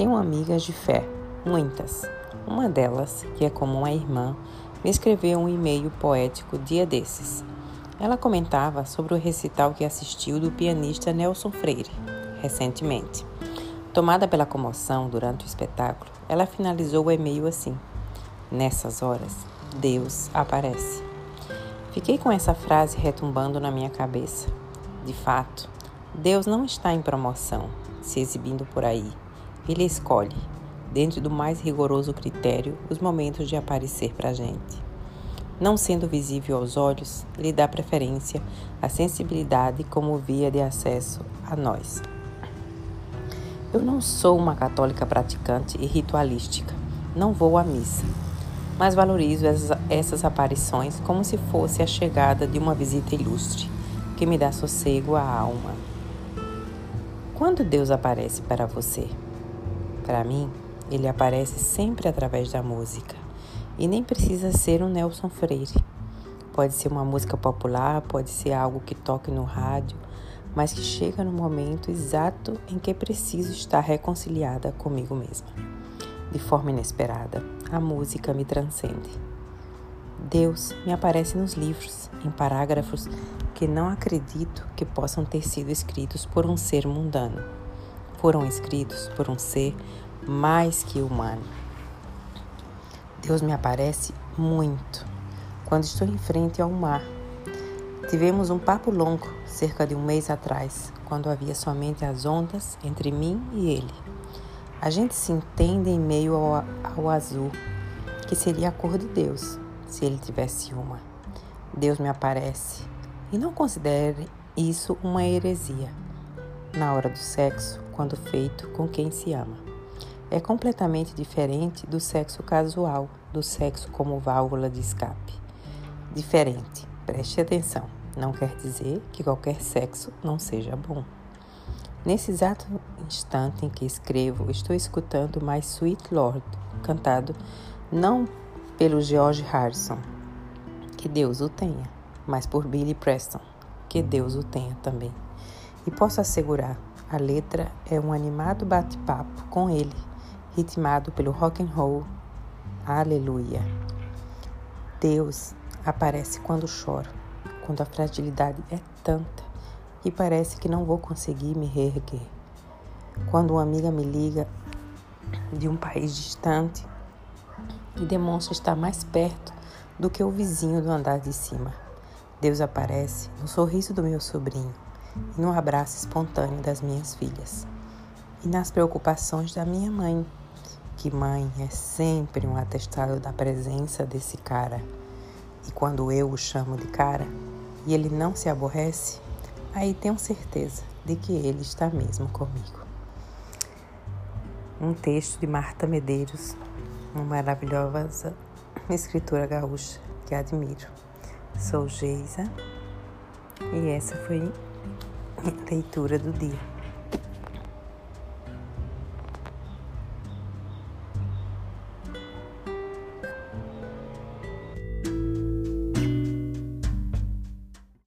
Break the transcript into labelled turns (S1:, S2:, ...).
S1: Tenho amigas de fé, muitas. Uma delas, que é como uma irmã, me escreveu um e-mail poético dia desses. Ela comentava sobre o recital que assistiu do pianista Nelson Freire, recentemente. Tomada pela comoção durante o espetáculo, ela finalizou o e-mail assim: Nessas horas, Deus aparece. Fiquei com essa frase retumbando na minha cabeça. De fato, Deus não está em promoção, se exibindo por aí. Ele escolhe, dentro do mais rigoroso critério, os momentos de aparecer para a gente. Não sendo visível aos olhos, ele dá preferência à sensibilidade como via de acesso a nós. Eu não sou uma católica praticante e ritualística, não vou à missa, mas valorizo essas aparições como se fosse a chegada de uma visita ilustre, que me dá sossego à alma. Quando Deus aparece para você? Para mim, ele aparece sempre através da música. E nem precisa ser um Nelson Freire. Pode ser uma música popular, pode ser algo que toque no rádio, mas que chega no momento exato em que preciso estar reconciliada comigo mesma. De forma inesperada, a música me transcende. Deus me aparece nos livros, em parágrafos que não acredito que possam ter sido escritos por um ser mundano foram escritos por um ser mais que humano. Deus me aparece muito quando estou em frente ao mar. Tivemos um papo longo cerca de um mês atrás, quando havia somente as ondas entre mim e ele. A gente se entende em meio ao, ao azul, que seria a cor de Deus, se ele tivesse uma. Deus me aparece e não considere isso uma heresia. Na hora do sexo, quando feito com quem se ama. É completamente diferente do sexo casual, do sexo como válvula de escape. Diferente, preste atenção, não quer dizer que qualquer sexo não seja bom. Nesse exato instante em que escrevo, estou escutando My Sweet Lord, cantado não pelo George Harrison, que Deus o tenha, mas por Billy Preston, que Deus o tenha também. E posso assegurar, a letra é um animado bate-papo com ele, ritmado pelo rock and roll. Aleluia. Deus aparece quando choro, quando a fragilidade é tanta e parece que não vou conseguir me reerguer. Quando uma amiga me liga de um país distante e demonstra estar mais perto do que o vizinho do andar de cima. Deus aparece no sorriso do meu sobrinho e no abraço espontâneo das minhas filhas. E nas preocupações da minha mãe, que mãe é sempre um atestado da presença desse cara. E quando eu o chamo de cara e ele não se aborrece, aí tenho certeza de que ele está mesmo comigo. Um texto de Marta Medeiros, uma maravilhosa escritora gaúcha que admiro. Sou Geisa e essa foi leitura do dia.